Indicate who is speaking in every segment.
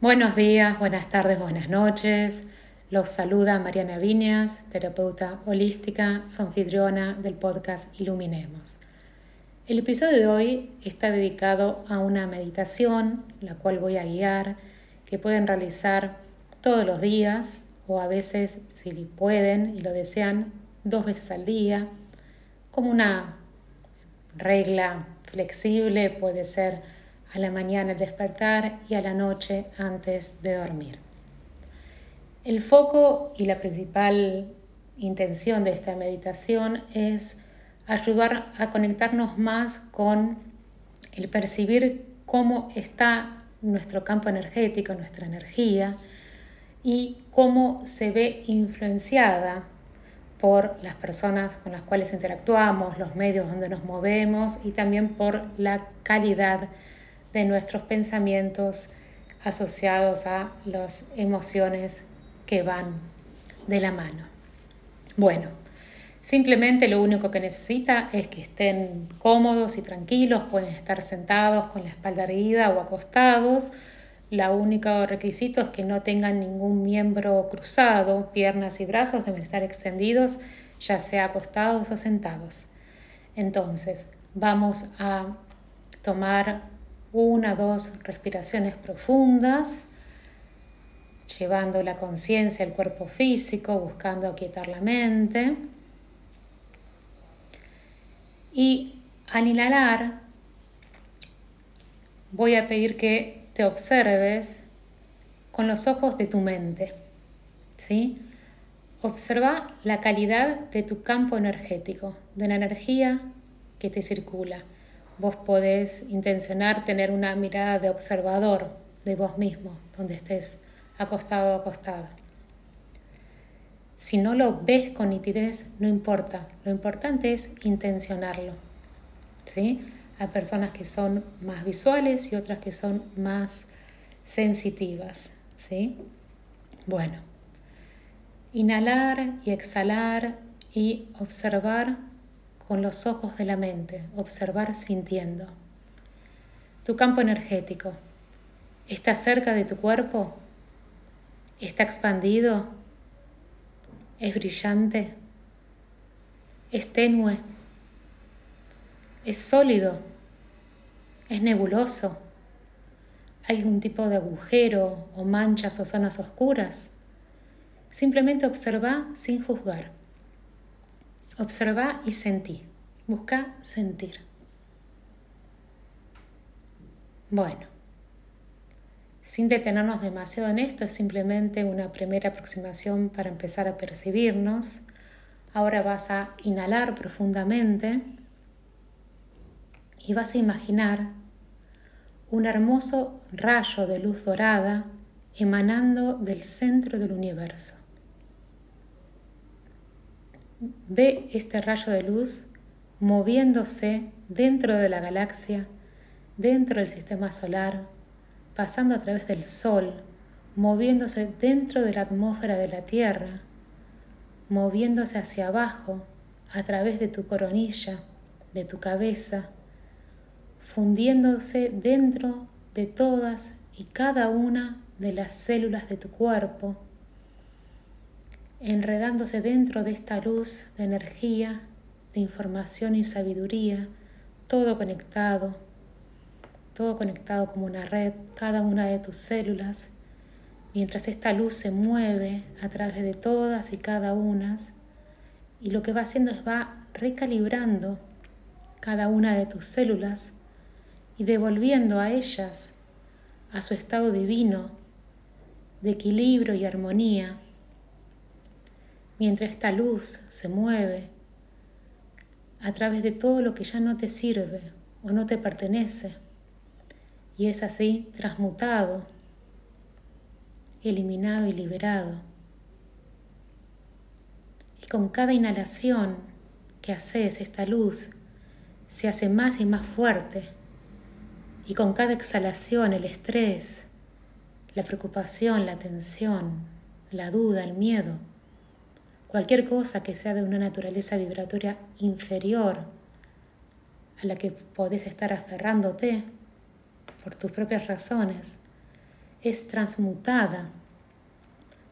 Speaker 1: Buenos días, buenas tardes, buenas noches. Los saluda Mariana Viñas, terapeuta holística, anfitriona del podcast Iluminemos. El episodio de hoy está dedicado a una meditación, la cual voy a guiar, que pueden realizar todos los días o a veces, si pueden y lo desean, dos veces al día, como una regla flexible, puede ser a la mañana al despertar y a la noche antes de dormir. El foco y la principal intención de esta meditación es ayudar a conectarnos más con el percibir cómo está nuestro campo energético, nuestra energía, y cómo se ve influenciada por las personas con las cuales interactuamos, los medios donde nos movemos y también por la calidad de nuestros pensamientos asociados a las emociones que van de la mano. Bueno, simplemente lo único que necesita es que estén cómodos y tranquilos, pueden estar sentados con la espalda erguida o acostados. La único requisito es que no tengan ningún miembro cruzado, piernas y brazos deben estar extendidos, ya sea acostados o sentados. Entonces, vamos a tomar una, dos respiraciones profundas, llevando la conciencia al cuerpo físico, buscando aquietar la mente. Y al inhalar, voy a pedir que te observes con los ojos de tu mente. ¿sí? Observa la calidad de tu campo energético, de la energía que te circula vos podés intencionar tener una mirada de observador de vos mismo, donde estés acostado o acostada. Si no lo ves con nitidez, no importa. Lo importante es intencionarlo. ¿sí? Hay personas que son más visuales y otras que son más sensitivas. ¿sí? Bueno, inhalar y exhalar y observar con los ojos de la mente, observar sintiendo. Tu campo energético está cerca de tu cuerpo, está expandido, es brillante, es tenue, es sólido, es nebuloso, hay algún tipo de agujero o manchas o zonas oscuras. Simplemente observa sin juzgar. Observa y sentí. Busca sentir. Bueno, sin detenernos demasiado en esto, es simplemente una primera aproximación para empezar a percibirnos. Ahora vas a inhalar profundamente y vas a imaginar un hermoso rayo de luz dorada emanando del centro del universo. Ve este rayo de luz moviéndose dentro de la galaxia, dentro del sistema solar, pasando a través del Sol, moviéndose dentro de la atmósfera de la Tierra, moviéndose hacia abajo a través de tu coronilla, de tu cabeza, fundiéndose dentro de todas y cada una de las células de tu cuerpo, enredándose dentro de esta luz de energía, de información y sabiduría, todo conectado, todo conectado como una red, cada una de tus células, mientras esta luz se mueve a través de todas y cada una, y lo que va haciendo es va recalibrando cada una de tus células y devolviendo a ellas a su estado divino de equilibrio y armonía mientras esta luz se mueve a través de todo lo que ya no te sirve o no te pertenece y es así transmutado, eliminado y liberado. Y con cada inhalación que haces, esta luz se hace más y más fuerte. Y con cada exhalación, el estrés, la preocupación, la tensión, la duda, el miedo, cualquier cosa que sea de una naturaleza vibratoria inferior a la que podés estar aferrándote por tus propias razones, es transmutada,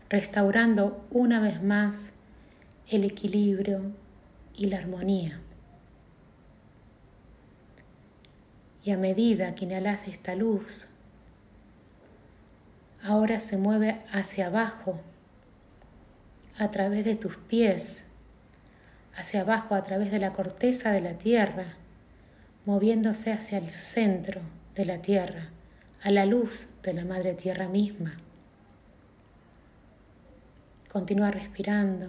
Speaker 1: restaurando una vez más el equilibrio y la armonía. Y a medida que inhalas esta luz, ahora se mueve hacia abajo, a través de tus pies, hacia abajo a través de la corteza de la tierra, moviéndose hacia el centro de la tierra, a la luz de la madre tierra misma. Continúa respirando.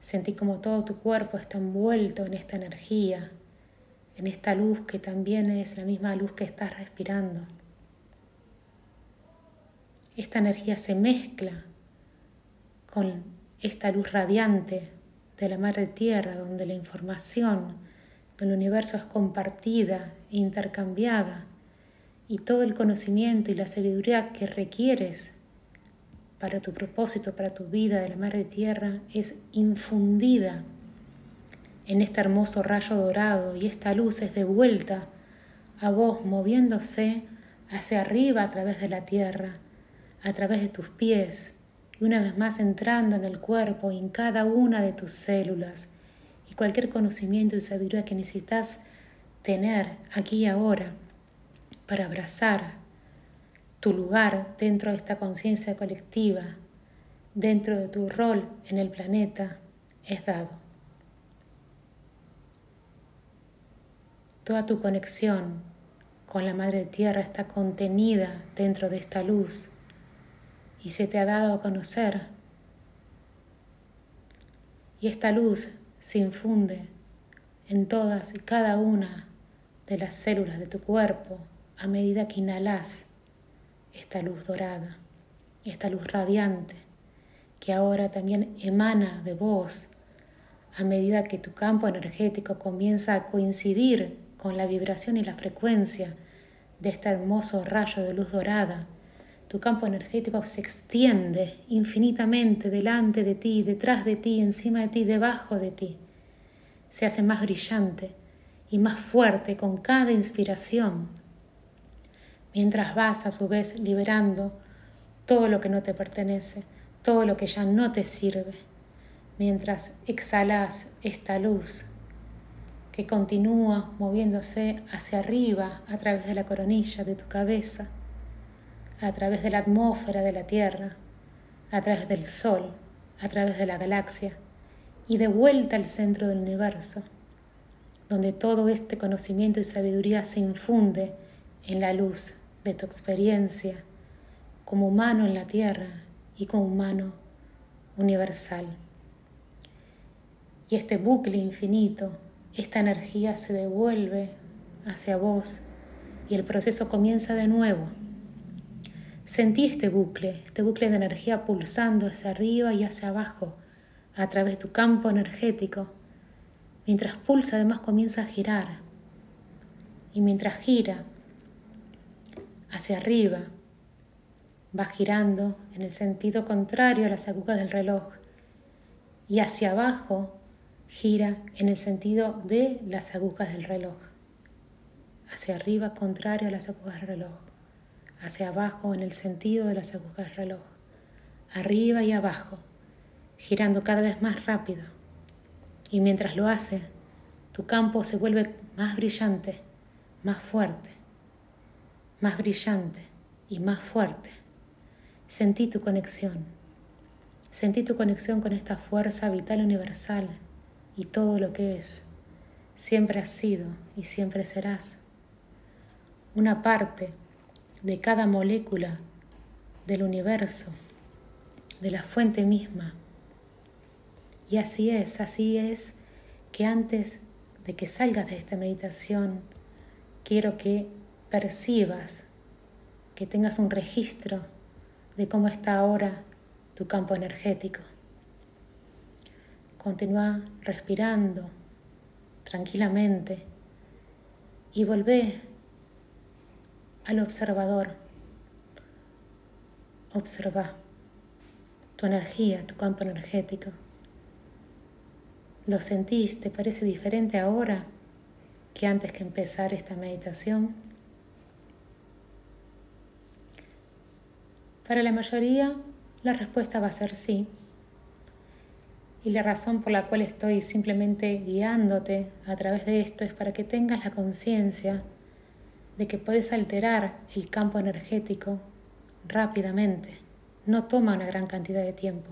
Speaker 1: Sentí como todo tu cuerpo está envuelto en esta energía, en esta luz que también es la misma luz que estás respirando. Esta energía se mezcla con esta luz radiante de la Madre Tierra, donde la información del universo es compartida e intercambiada y todo el conocimiento y la sabiduría que requieres para tu propósito, para tu vida de la Madre Tierra, es infundida en este hermoso rayo dorado y esta luz es devuelta a vos moviéndose hacia arriba a través de la tierra, a través de tus pies, y una vez más entrando en el cuerpo en cada una de tus células y cualquier conocimiento y sabiduría que necesitas tener aquí y ahora para abrazar tu lugar dentro de esta conciencia colectiva, dentro de tu rol en el planeta, es dado. Toda tu conexión con la Madre Tierra está contenida dentro de esta luz y se te ha dado a conocer. Y esta luz se infunde en todas y cada una de las células de tu cuerpo a medida que inhalas esta luz dorada, esta luz radiante que ahora también emana de vos a medida que tu campo energético comienza a coincidir con la vibración y la frecuencia de este hermoso rayo de luz dorada tu campo energético se extiende infinitamente delante de ti, detrás de ti, encima de ti, debajo de ti. Se hace más brillante y más fuerte con cada inspiración, mientras vas a su vez liberando todo lo que no te pertenece, todo lo que ya no te sirve, mientras exhalas esta luz que continúa moviéndose hacia arriba a través de la coronilla de tu cabeza a través de la atmósfera de la Tierra, a través del Sol, a través de la galaxia y de vuelta al centro del universo, donde todo este conocimiento y sabiduría se infunde en la luz de tu experiencia como humano en la Tierra y como humano universal. Y este bucle infinito, esta energía se devuelve hacia vos y el proceso comienza de nuevo. Sentí este bucle, este bucle de energía pulsando hacia arriba y hacia abajo a través de tu campo energético. Mientras pulsa además comienza a girar. Y mientras gira hacia arriba, va girando en el sentido contrario a las agujas del reloj. Y hacia abajo gira en el sentido de las agujas del reloj. Hacia arriba contrario a las agujas del reloj hacia abajo en el sentido de las agujas reloj, arriba y abajo, girando cada vez más rápido. Y mientras lo hace, tu campo se vuelve más brillante, más fuerte, más brillante y más fuerte. Sentí tu conexión. Sentí tu conexión con esta fuerza vital universal y todo lo que es. Siempre has sido y siempre serás. Una parte de cada molécula del universo, de la fuente misma. Y así es, así es que antes de que salgas de esta meditación, quiero que percibas, que tengas un registro de cómo está ahora tu campo energético. Continúa respirando tranquilamente y volvé al observador. Observa tu energía, tu campo energético. ¿Lo sentís? ¿Te parece diferente ahora que antes que empezar esta meditación? Para la mayoría, la respuesta va a ser sí. Y la razón por la cual estoy simplemente guiándote a través de esto es para que tengas la conciencia de que puedes alterar el campo energético rápidamente. No toma una gran cantidad de tiempo.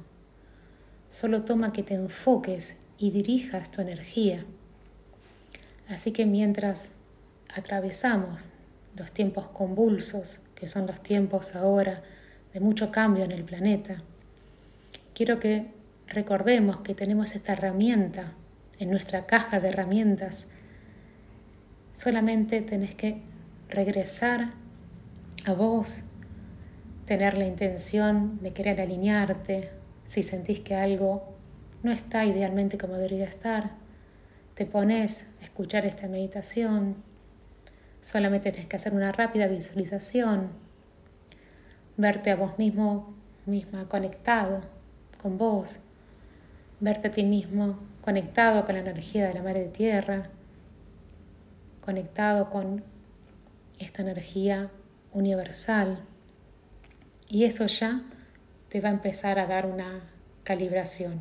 Speaker 1: Solo toma que te enfoques y dirijas tu energía. Así que mientras atravesamos los tiempos convulsos, que son los tiempos ahora de mucho cambio en el planeta, quiero que recordemos que tenemos esta herramienta en nuestra caja de herramientas. Solamente tenés que regresar a vos, tener la intención de querer alinearte, si sentís que algo no está idealmente como debería estar, te pones a escuchar esta meditación, solamente tienes que hacer una rápida visualización, verte a vos mismo, misma conectado con vos, verte a ti mismo conectado con la energía de la madre tierra, conectado con esta energía universal. Y eso ya te va a empezar a dar una calibración.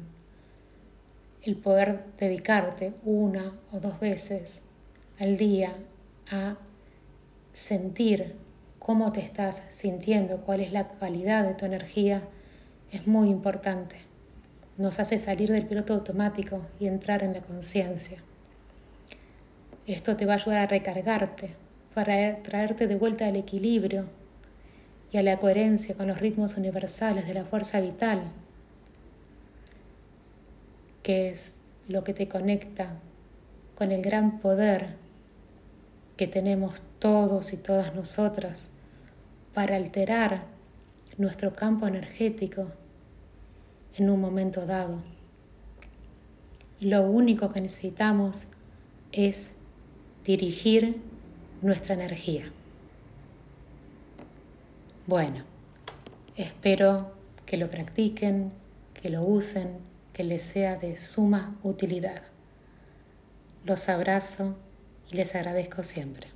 Speaker 1: El poder dedicarte una o dos veces al día a sentir cómo te estás sintiendo, cuál es la calidad de tu energía, es muy importante. Nos hace salir del piloto automático y entrar en la conciencia. Esto te va a ayudar a recargarte, para traerte de vuelta al equilibrio y a la coherencia con los ritmos universales de la fuerza vital, que es lo que te conecta con el gran poder que tenemos todos y todas nosotras para alterar nuestro campo energético en un momento dado. Lo único que necesitamos es dirigir nuestra energía. Bueno, espero que lo practiquen, que lo usen, que les sea de suma utilidad. Los abrazo y les agradezco siempre.